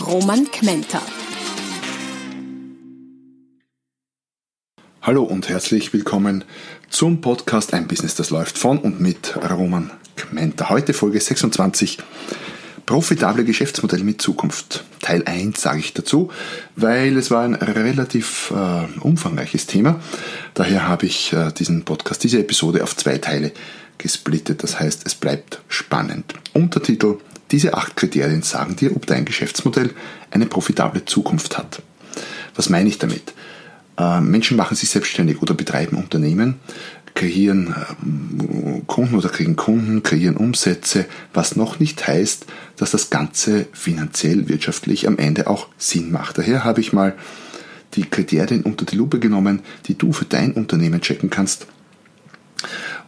Roman Kmenter. Hallo und herzlich willkommen zum Podcast Ein Business, das läuft von und mit Roman Kmenter. Heute Folge 26. Profitable Geschäftsmodelle mit Zukunft. Teil 1 sage ich dazu, weil es war ein relativ äh, umfangreiches Thema. Daher habe ich äh, diesen Podcast, diese Episode auf zwei Teile gesplittet. Das heißt, es bleibt spannend. Untertitel diese acht Kriterien sagen dir, ob dein Geschäftsmodell eine profitable Zukunft hat. Was meine ich damit? Äh, Menschen machen sich selbstständig oder betreiben Unternehmen, kreieren äh, Kunden oder kriegen Kunden, kreieren Umsätze, was noch nicht heißt, dass das Ganze finanziell, wirtschaftlich am Ende auch Sinn macht. Daher habe ich mal die Kriterien unter die Lupe genommen, die du für dein Unternehmen checken kannst.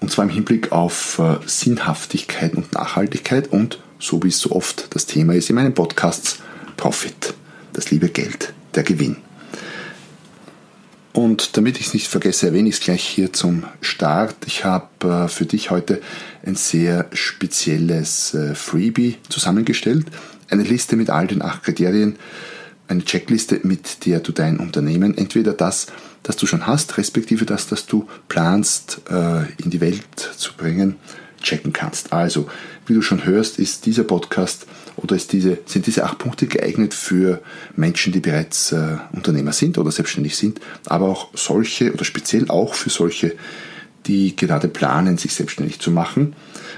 Und zwar im Hinblick auf äh, Sinnhaftigkeit und Nachhaltigkeit und so wie es so oft das Thema ist in meinen Podcasts, Profit, das liebe Geld, der Gewinn. Und damit ich es nicht vergesse, erwähne ich es gleich hier zum Start. Ich habe äh, für dich heute ein sehr spezielles äh, Freebie zusammengestellt. Eine Liste mit all den acht Kriterien, eine Checkliste, mit der du dein Unternehmen, entweder das, das du schon hast, respektive das, das du planst, äh, in die Welt zu bringen, checken kannst. Also, wie du schon hörst, ist dieser Podcast oder diese, sind diese acht Punkte geeignet für Menschen, die bereits äh, Unternehmer sind oder selbstständig sind, aber auch solche oder speziell auch für solche, die gerade planen, sich selbstständig zu machen,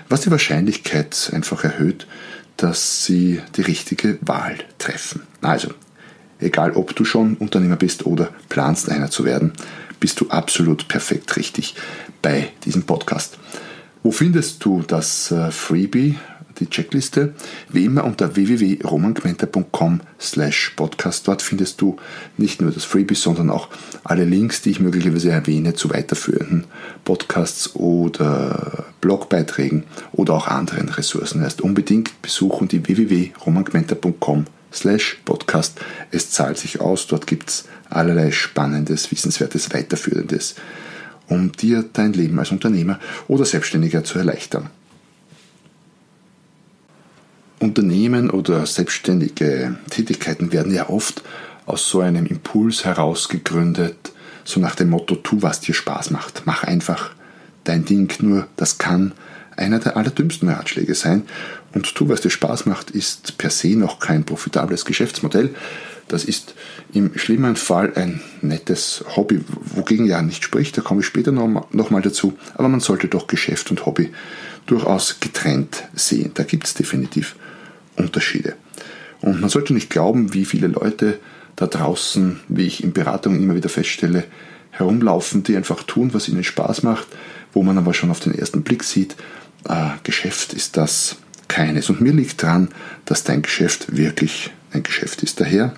was die Wahrscheinlichkeit einfach erhöht, dass sie die richtige Wahl treffen. Also, egal ob du schon Unternehmer bist oder planst einer zu werden, bist du absolut perfekt richtig bei diesem Podcast. Wo findest du das äh, Freebie, die Checkliste? Wie immer unter www.romangmenta.com slash podcast. Dort findest du nicht nur das Freebie, sondern auch alle Links, die ich möglicherweise erwähne, zu weiterführenden Podcasts oder Blogbeiträgen oder auch anderen Ressourcen. Erst unbedingt besuchen die www.romangmenta.com slash podcast. Es zahlt sich aus. Dort gibt es allerlei Spannendes, Wissenswertes, Weiterführendes um dir dein Leben als Unternehmer oder Selbstständiger zu erleichtern. Unternehmen oder selbstständige Tätigkeiten werden ja oft aus so einem Impuls heraus gegründet, so nach dem Motto, tu, was dir Spaß macht. Mach einfach dein Ding, nur das kann einer der allerdümmsten Ratschläge sein. Und tu, was dir Spaß macht, ist per se noch kein profitables Geschäftsmodell, das ist im schlimmen Fall ein nettes Hobby, wogegen ja nicht spricht, da komme ich später nochmal noch dazu, aber man sollte doch Geschäft und Hobby durchaus getrennt sehen. Da gibt es definitiv Unterschiede. Und man sollte nicht glauben, wie viele Leute da draußen, wie ich in Beratungen immer wieder feststelle, herumlaufen, die einfach tun, was ihnen Spaß macht, wo man aber schon auf den ersten Blick sieht, äh, Geschäft ist das keines. Und mir liegt dran, dass dein Geschäft wirklich ein Geschäft ist. Daher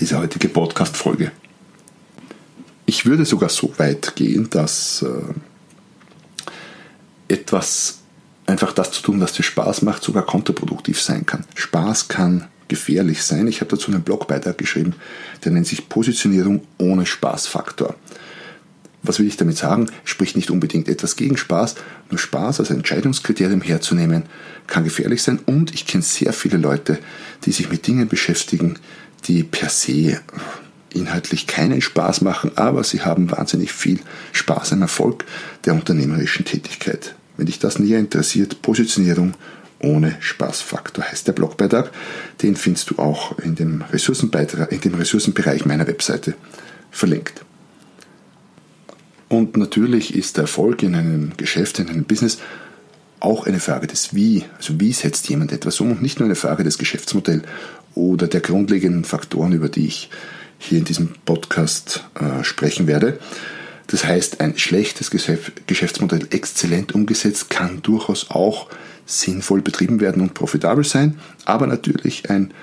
diese heutige Podcast-Folge. Ich würde sogar so weit gehen, dass äh, etwas einfach das zu tun, was dir Spaß macht, sogar kontraproduktiv sein kann. Spaß kann gefährlich sein. Ich habe dazu einen Blogbeitrag geschrieben, der nennt sich Positionierung ohne Spaßfaktor. Was will ich damit sagen? Spricht nicht unbedingt etwas gegen Spaß, nur Spaß als Entscheidungskriterium herzunehmen, kann gefährlich sein und ich kenne sehr viele Leute, die sich mit Dingen beschäftigen, die per se inhaltlich keinen Spaß machen, aber sie haben wahnsinnig viel Spaß am Erfolg der unternehmerischen Tätigkeit. Wenn dich das näher interessiert, Positionierung ohne Spaßfaktor heißt der Blogbeitrag. Den findest du auch in dem, in dem Ressourcenbereich meiner Webseite verlinkt. Und natürlich ist der Erfolg in einem Geschäft, in einem Business auch eine Frage des Wie. Also wie setzt jemand etwas um und nicht nur eine Frage des Geschäftsmodells oder der grundlegenden Faktoren, über die ich hier in diesem Podcast äh, sprechen werde. Das heißt, ein schlechtes Geschäftsmodell exzellent umgesetzt kann durchaus auch sinnvoll betrieben werden und profitabel sein, aber natürlich ein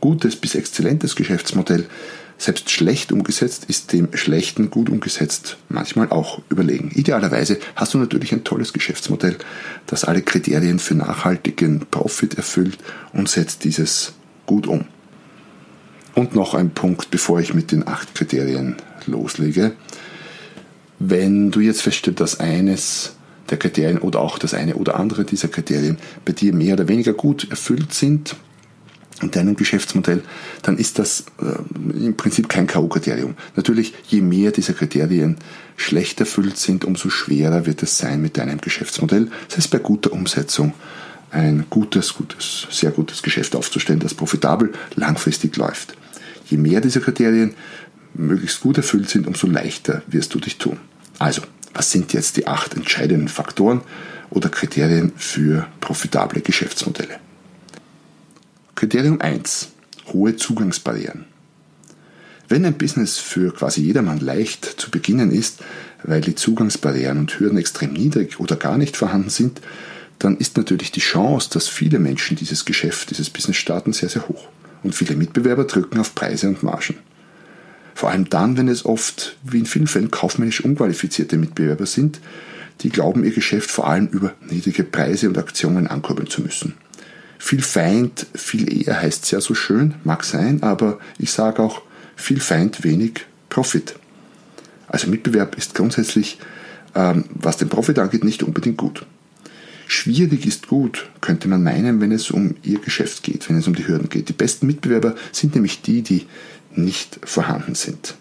gutes bis exzellentes Geschäftsmodell, selbst schlecht umgesetzt, ist dem schlechten gut umgesetzt manchmal auch überlegen. Idealerweise hast du natürlich ein tolles Geschäftsmodell, das alle Kriterien für nachhaltigen Profit erfüllt und setzt dieses gut um. Und noch ein Punkt, bevor ich mit den acht Kriterien loslege. Wenn du jetzt feststellst, dass eines der Kriterien oder auch das eine oder andere dieser Kriterien bei dir mehr oder weniger gut erfüllt sind, in deinem Geschäftsmodell, dann ist das äh, im Prinzip kein K.O.-Kriterium. Natürlich, je mehr dieser Kriterien schlecht erfüllt sind, umso schwerer wird es sein mit deinem Geschäftsmodell. Das heißt, bei guter Umsetzung ein gutes, gutes, sehr gutes Geschäft aufzustellen, das profitabel langfristig läuft. Je mehr dieser Kriterien möglichst gut erfüllt sind, umso leichter wirst du dich tun. Also, was sind jetzt die acht entscheidenden Faktoren oder Kriterien für profitable Geschäftsmodelle? Kriterium 1. Hohe Zugangsbarrieren. Wenn ein Business für quasi jedermann leicht zu beginnen ist, weil die Zugangsbarrieren und Hürden extrem niedrig oder gar nicht vorhanden sind, dann ist natürlich die Chance, dass viele Menschen dieses Geschäft, dieses Business starten, sehr, sehr hoch. Und viele Mitbewerber drücken auf Preise und Margen. Vor allem dann, wenn es oft, wie in vielen Fällen, kaufmännisch unqualifizierte Mitbewerber sind, die glauben, ihr Geschäft vor allem über niedrige Preise und Aktionen ankurbeln zu müssen. Viel Feind, viel eher heißt es ja so schön, mag sein, aber ich sage auch viel Feind, wenig Profit. Also Mitbewerb ist grundsätzlich, ähm, was den Profit angeht, nicht unbedingt gut. Schwierig ist gut, könnte man meinen, wenn es um ihr Geschäft geht, wenn es um die Hürden geht. Die besten Mitbewerber sind nämlich die, die nicht vorhanden sind.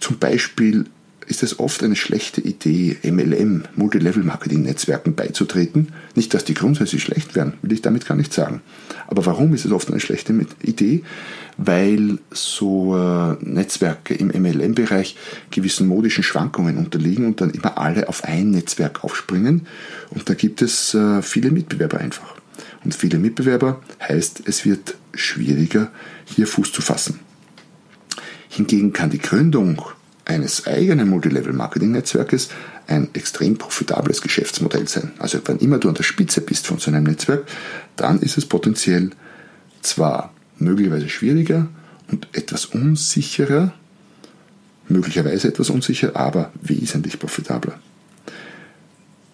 Zum Beispiel ist es oft eine schlechte Idee, MLM, Multilevel-Marketing-Netzwerken beizutreten. Nicht, dass die grundsätzlich schlecht wären, will ich damit gar nicht sagen. Aber warum ist es oft eine schlechte Idee? Weil so äh, Netzwerke im MLM-Bereich gewissen modischen Schwankungen unterliegen und dann immer alle auf ein Netzwerk aufspringen. Und da gibt es äh, viele Mitbewerber einfach. Und viele Mitbewerber heißt, es wird schwieriger, hier Fuß zu fassen. Hingegen kann die Gründung eines eigenen Multilevel-Marketing-Netzwerkes ein extrem profitables Geschäftsmodell sein. Also wenn immer du an der Spitze bist von so einem Netzwerk, dann ist es potenziell zwar möglicherweise schwieriger und etwas unsicherer, möglicherweise etwas unsicher, aber wesentlich profitabler.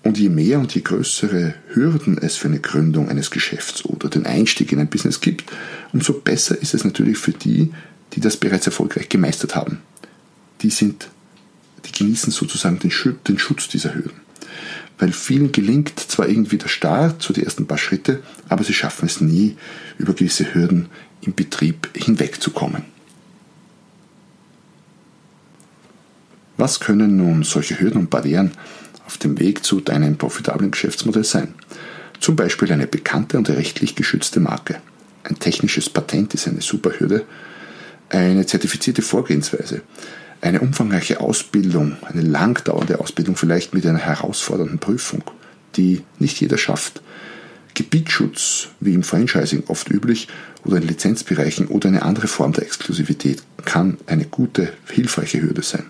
Und je mehr und je größere Hürden es für eine Gründung eines Geschäfts oder den Einstieg in ein Business gibt, umso besser ist es natürlich für die, die das bereits erfolgreich gemeistert haben die sind, die genießen sozusagen den, den Schutz dieser Hürden. Weil vielen gelingt zwar irgendwie der Start, so die ersten paar Schritte, aber sie schaffen es nie, über gewisse Hürden im Betrieb hinwegzukommen. Was können nun solche Hürden und Barrieren auf dem Weg zu deinem profitablen Geschäftsmodell sein? Zum Beispiel eine bekannte und rechtlich geschützte Marke. Ein technisches Patent ist eine super Hürde. Eine zertifizierte Vorgehensweise eine umfangreiche Ausbildung, eine langdauernde Ausbildung vielleicht mit einer herausfordernden Prüfung, die nicht jeder schafft. Gebietsschutz, wie im Franchising oft üblich, oder in Lizenzbereichen oder eine andere Form der Exklusivität kann eine gute, hilfreiche Hürde sein.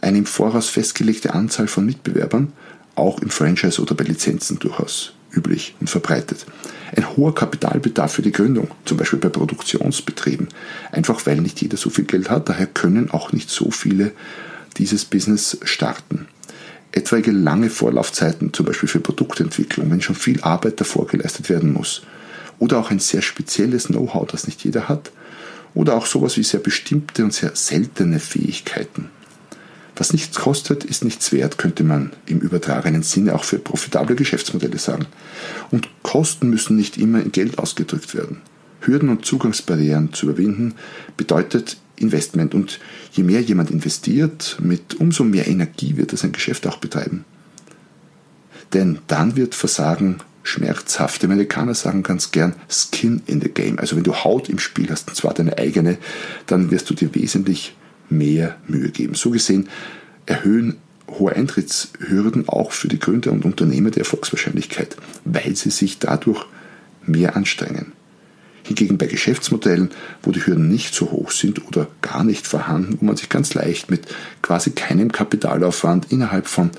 Eine im Voraus festgelegte Anzahl von Mitbewerbern, auch im Franchise oder bei Lizenzen durchaus üblich und verbreitet. Ein hoher Kapitalbedarf für die Gründung, zum Beispiel bei Produktionsbetrieben, einfach weil nicht jeder so viel Geld hat, daher können auch nicht so viele dieses Business starten. Etwaige lange Vorlaufzeiten, zum Beispiel für Produktentwicklung, wenn schon viel Arbeit davor geleistet werden muss. Oder auch ein sehr spezielles Know-how, das nicht jeder hat. Oder auch sowas wie sehr bestimmte und sehr seltene Fähigkeiten. Was nichts kostet, ist nichts wert, könnte man im übertragenen Sinne auch für profitable Geschäftsmodelle sagen. Und Kosten müssen nicht immer in Geld ausgedrückt werden. Hürden und Zugangsbarrieren zu überwinden bedeutet Investment und je mehr jemand investiert, mit umso mehr Energie wird er sein Geschäft auch betreiben. Denn dann wird Versagen schmerzhaft. Die Amerikaner sagen ganz gern Skin in the Game. Also wenn du Haut im Spiel hast, und zwar deine eigene, dann wirst du dir wesentlich mehr Mühe geben. So gesehen erhöhen hohe Eintrittshürden auch für die Gründer und Unternehmer die Erfolgswahrscheinlichkeit, weil sie sich dadurch mehr anstrengen. Hingegen bei Geschäftsmodellen, wo die Hürden nicht so hoch sind oder gar nicht vorhanden, wo man sich ganz leicht mit quasi keinem Kapitalaufwand innerhalb von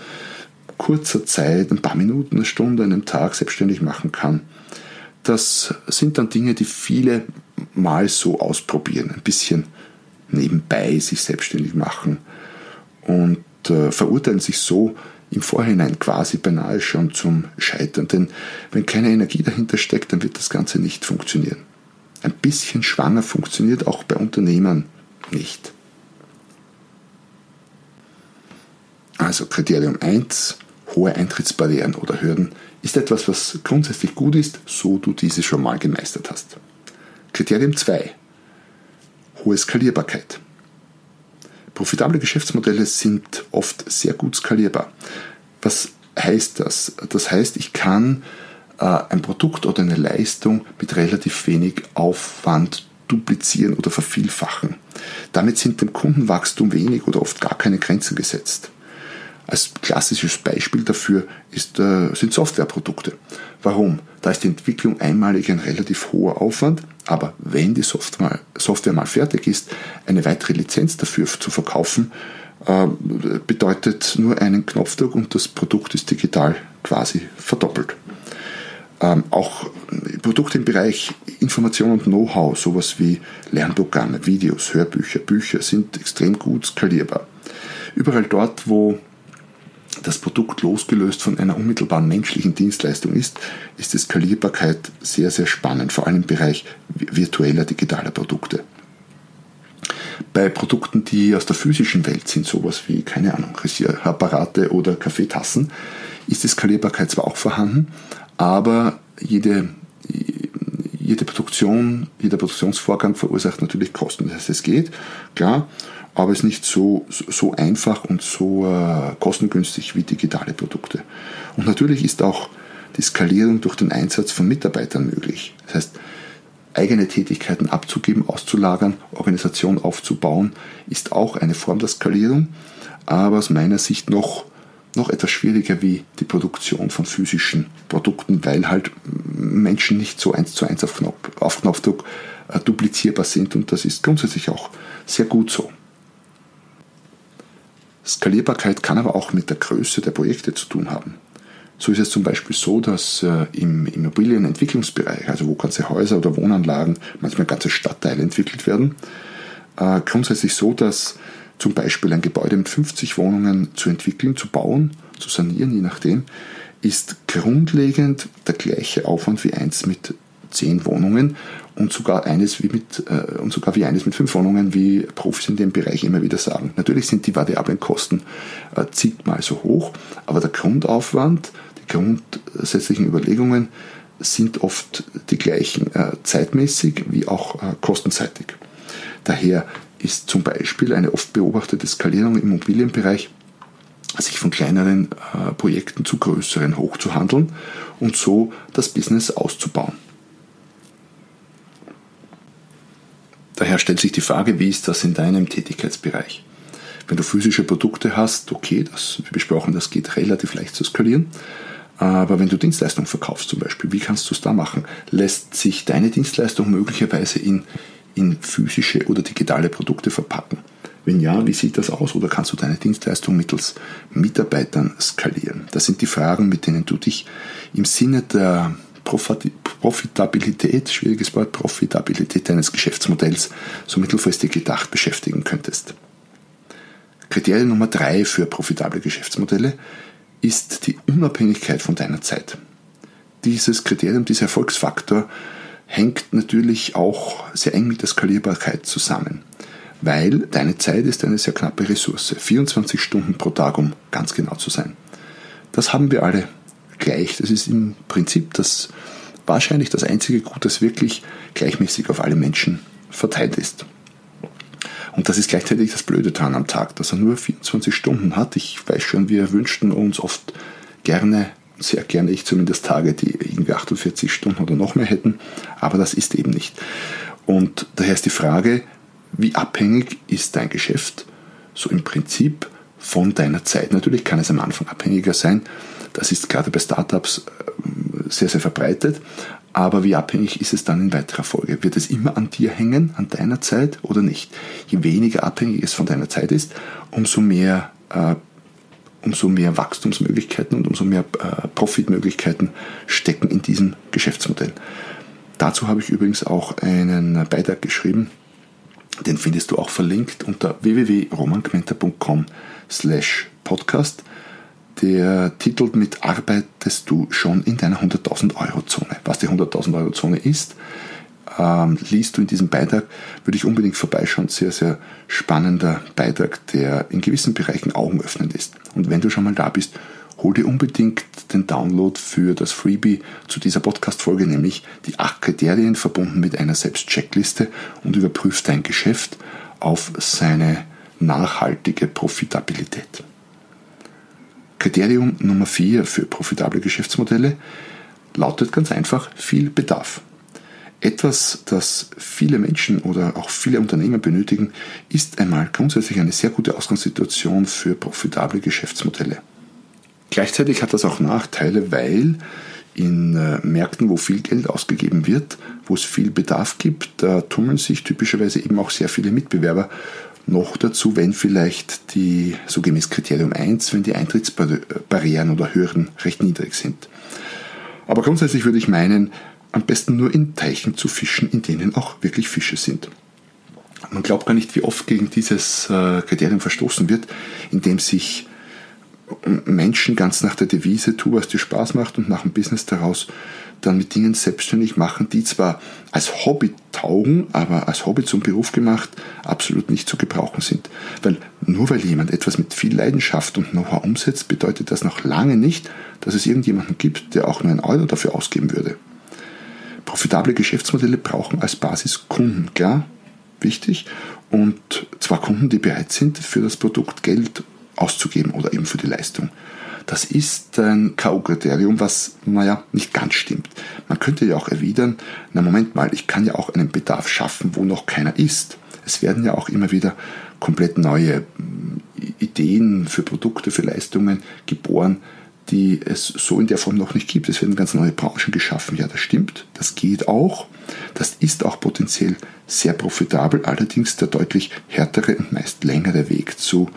kurzer Zeit, ein paar Minuten, eine Stunde, einem Tag selbstständig machen kann, das sind dann Dinge, die viele mal so ausprobieren, ein bisschen nebenbei sich selbstständig machen und äh, verurteilen sich so im Vorhinein quasi beinahe schon zum Scheitern. Denn wenn keine Energie dahinter steckt, dann wird das Ganze nicht funktionieren. Ein bisschen schwanger funktioniert auch bei Unternehmern nicht. Also Kriterium 1, hohe Eintrittsbarrieren oder Hürden ist etwas, was grundsätzlich gut ist, so du diese schon mal gemeistert hast. Kriterium 2, hohe Skalierbarkeit. Profitable Geschäftsmodelle sind oft sehr gut skalierbar. Was heißt das? Das heißt, ich kann äh, ein Produkt oder eine Leistung mit relativ wenig Aufwand duplizieren oder vervielfachen. Damit sind dem Kundenwachstum wenig oder oft gar keine Grenzen gesetzt. Als klassisches Beispiel dafür ist, äh, sind Softwareprodukte. Warum? Da ist die Entwicklung einmalig ein relativ hoher Aufwand, aber wenn die Software mal, Software mal fertig ist, eine weitere Lizenz dafür zu verkaufen, äh, bedeutet nur einen Knopfdruck und das Produkt ist digital quasi verdoppelt. Ähm, auch Produkte im Bereich Information und Know-how, sowas wie Lernprogramme, Videos, Hörbücher, Bücher, sind extrem gut skalierbar. Überall dort, wo das Produkt losgelöst von einer unmittelbaren menschlichen Dienstleistung ist, ist die Skalierbarkeit sehr, sehr spannend, vor allem im Bereich virtueller digitaler Produkte. Bei Produkten, die aus der physischen Welt sind, sowas wie, keine Ahnung, Rasierapparate oder Kaffeetassen, ist die Skalierbarkeit zwar auch vorhanden, aber jede, jede Produktion, jeder Produktionsvorgang verursacht natürlich Kosten. Das heißt, es geht, klar, aber es ist nicht so, so einfach und so äh, kostengünstig wie digitale Produkte. Und natürlich ist auch die Skalierung durch den Einsatz von Mitarbeitern möglich. Das heißt, eigene Tätigkeiten abzugeben, auszulagern, Organisation aufzubauen, ist auch eine Form der Skalierung, aber aus meiner Sicht noch, noch etwas schwieriger wie die Produktion von physischen Produkten, weil halt Menschen nicht so eins zu eins auf, Knopf, auf Knopfdruck äh, duplizierbar sind und das ist grundsätzlich auch sehr gut so. Skalierbarkeit kann aber auch mit der Größe der Projekte zu tun haben. So ist es zum Beispiel so, dass äh, im Immobilienentwicklungsbereich, also wo ganze Häuser oder Wohnanlagen, manchmal ganze Stadtteile entwickelt werden, äh, grundsätzlich so, dass zum Beispiel ein Gebäude mit 50 Wohnungen zu entwickeln, zu bauen, zu sanieren, je nachdem, ist grundlegend der gleiche Aufwand wie eins mit 10 Wohnungen und sogar eines wie mit äh, und sogar wie eines mit fünf Wohnungen, wie Profis in dem Bereich immer wieder sagen. Natürlich sind die variablen Kosten äh, zigmal so hoch, aber der Grundaufwand, die grundsätzlichen Überlegungen sind oft die gleichen äh, zeitmäßig wie auch äh, kostenseitig. Daher ist zum Beispiel eine oft beobachtete Skalierung im Immobilienbereich sich von kleineren äh, Projekten zu größeren hochzuhandeln und so das Business auszubauen. Daher stellt sich die Frage, wie ist das in deinem Tätigkeitsbereich? Wenn du physische Produkte hast, okay, das, wie besprochen, das geht relativ leicht zu skalieren. Aber wenn du Dienstleistungen verkaufst zum Beispiel, wie kannst du es da machen? Lässt sich deine Dienstleistung möglicherweise in, in physische oder digitale Produkte verpacken? Wenn ja, wie sieht das aus? Oder kannst du deine Dienstleistung mittels Mitarbeitern skalieren? Das sind die Fragen, mit denen du dich im Sinne der Profitabilität, schwieriges Wort, Profitabilität deines Geschäftsmodells so mittelfristig gedacht beschäftigen könntest. Kriterium Nummer drei für profitable Geschäftsmodelle ist die Unabhängigkeit von deiner Zeit. Dieses Kriterium, dieser Erfolgsfaktor hängt natürlich auch sehr eng mit der Skalierbarkeit zusammen, weil deine Zeit ist eine sehr knappe Ressource, 24 Stunden pro Tag, um ganz genau zu sein. Das haben wir alle gleich. Das ist im Prinzip das wahrscheinlich das einzige Gut, das wirklich gleichmäßig auf alle Menschen verteilt ist. Und das ist gleichzeitig das Blöde dran am Tag, dass er nur 24 Stunden hat. Ich weiß schon, wir wünschten uns oft gerne, sehr gerne ich zumindest Tage, die irgendwie 48 Stunden oder noch mehr hätten, aber das ist eben nicht. Und daher ist die Frage, wie abhängig ist dein Geschäft so im Prinzip von deiner Zeit? Natürlich kann es am Anfang abhängiger sein, das ist gerade bei Startups äh, sehr, sehr verbreitet. Aber wie abhängig ist es dann in weiterer Folge? Wird es immer an dir hängen, an deiner Zeit oder nicht? Je weniger abhängig es von deiner Zeit ist, umso mehr, äh, umso mehr Wachstumsmöglichkeiten und umso mehr äh, Profitmöglichkeiten stecken in diesem Geschäftsmodell. Dazu habe ich übrigens auch einen Beitrag geschrieben, den findest du auch verlinkt unter www.romanquenter.com slash podcast. Der titelt mit Arbeitest du schon in deiner 100.000 Euro Zone? Was die 100.000 Euro Zone ist, ähm, liest du in diesem Beitrag, würde ich unbedingt vorbeischauen. Sehr, sehr spannender Beitrag, der in gewissen Bereichen augenöffnend ist. Und wenn du schon mal da bist, hol dir unbedingt den Download für das Freebie zu dieser Podcast-Folge, nämlich die acht Kriterien verbunden mit einer Selbstcheckliste und überprüf dein Geschäft auf seine nachhaltige Profitabilität. Kriterium Nummer vier für profitable Geschäftsmodelle lautet ganz einfach viel Bedarf. Etwas, das viele Menschen oder auch viele Unternehmer benötigen, ist einmal grundsätzlich eine sehr gute Ausgangssituation für profitable Geschäftsmodelle. Gleichzeitig hat das auch Nachteile, weil in äh, Märkten, wo viel Geld ausgegeben wird, wo es viel Bedarf gibt, da tummeln sich typischerweise eben auch sehr viele Mitbewerber. Noch dazu, wenn vielleicht die, so gemäß Kriterium 1, wenn die Eintrittsbarrieren oder Hürden recht niedrig sind. Aber grundsätzlich würde ich meinen, am besten nur in Teichen zu fischen, in denen auch wirklich Fische sind. Man glaubt gar nicht, wie oft gegen dieses äh, Kriterium verstoßen wird, indem sich Menschen ganz nach der Devise, tu, was dir Spaß macht und nach dem Business daraus dann mit Dingen selbstständig machen, die zwar als Hobby taugen, aber als Hobby zum Beruf gemacht absolut nicht zu gebrauchen sind. Weil nur weil jemand etwas mit viel Leidenschaft und Know-how umsetzt, bedeutet das noch lange nicht, dass es irgendjemanden gibt, der auch nur einen Euro dafür ausgeben würde. Profitable Geschäftsmodelle brauchen als Basis Kunden, klar, wichtig. Und zwar Kunden, die bereit sind, für das Produkt Geld auszugeben oder eben für die Leistung. Das ist ein K.O.-Kriterium, was, naja, nicht ganz stimmt. Man könnte ja auch erwidern, na Moment mal, ich kann ja auch einen Bedarf schaffen, wo noch keiner ist. Es werden ja auch immer wieder komplett neue hm, Ideen für Produkte, für Leistungen geboren, die es so in der Form noch nicht gibt. Es werden ganz neue Branchen geschaffen. Ja, das stimmt, das geht auch. Das ist auch potenziell sehr profitabel, allerdings der deutlich härtere und meist längere Weg zu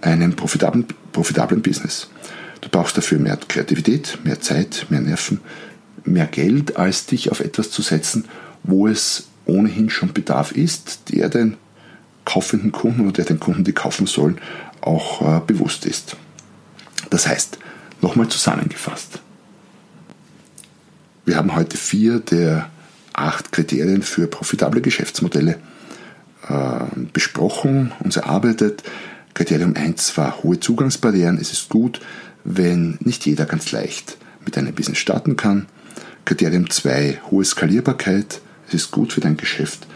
einem profitablen, profitablen Business. Du brauchst dafür mehr Kreativität, mehr Zeit, mehr Nerven, mehr Geld, als dich auf etwas zu setzen, wo es ohnehin schon Bedarf ist, der den kaufenden Kunden oder der den Kunden, die kaufen sollen, auch äh, bewusst ist. Das heißt, Nochmal zusammengefasst. Wir haben heute vier der acht Kriterien für profitable Geschäftsmodelle äh, besprochen, uns erarbeitet. Kriterium 1 war hohe Zugangsbarrieren. Es ist gut, wenn nicht jeder ganz leicht mit einem Business starten kann. Kriterium 2 hohe Skalierbarkeit. Es ist gut für dein Geschäft,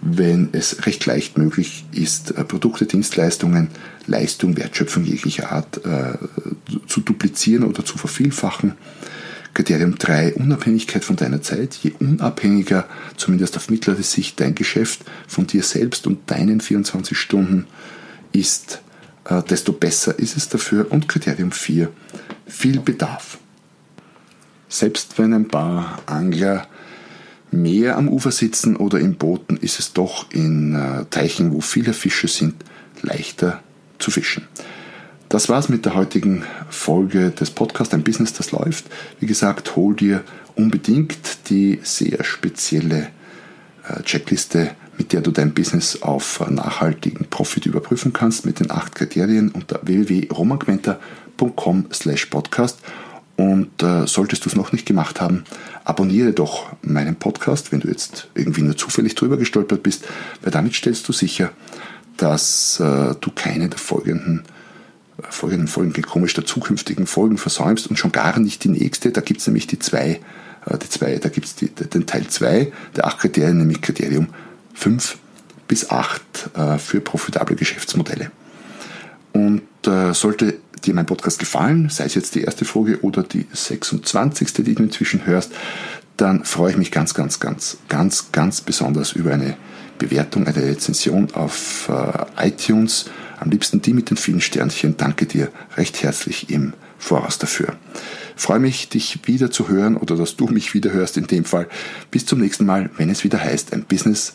wenn es recht leicht möglich ist, äh, Produkte, Dienstleistungen, Leistung, Wertschöpfung jeglicher Art äh, zu duplizieren oder zu vervielfachen. Kriterium 3, Unabhängigkeit von deiner Zeit. Je unabhängiger, zumindest auf mittlere Sicht, dein Geschäft von dir selbst und deinen 24 Stunden ist, äh, desto besser ist es dafür. Und Kriterium 4, viel Bedarf. Selbst wenn ein paar Angler mehr am Ufer sitzen oder in Booten, ist es doch in äh, Teichen, wo viele Fische sind, leichter zu fischen. Das war's mit der heutigen Folge des Podcasts Ein Business, das läuft. Wie gesagt, hol dir unbedingt die sehr spezielle äh, Checkliste, mit der du dein Business auf nachhaltigen Profit überprüfen kannst, mit den acht Kriterien unter www.romanquenter.com slash podcast. Und äh, solltest du es noch nicht gemacht haben, abonniere doch meinen Podcast, wenn du jetzt irgendwie nur zufällig drüber gestolpert bist, weil damit stellst du sicher, dass äh, du keine der folgenden, äh, folgenden Folgen, komisch, der zukünftigen Folgen versäumst und schon gar nicht die nächste. Da gibt es nämlich die zwei, äh, die zwei da gibt es den Teil 2 der acht Kriterien, nämlich Kriterium 5 bis 8 äh, für profitable Geschäftsmodelle. Und äh, sollte dir mein Podcast gefallen, sei es jetzt die erste Folge oder die 26., die du inzwischen hörst, dann freue ich mich ganz, ganz, ganz, ganz, ganz besonders über eine Bewertung, eine Rezension auf äh, iTunes. Am liebsten die mit den vielen Sternchen. Danke dir recht herzlich im Voraus dafür. freue mich, dich wieder zu hören oder dass du mich wieder hörst in dem Fall. Bis zum nächsten Mal, wenn es wieder heißt, ein Business,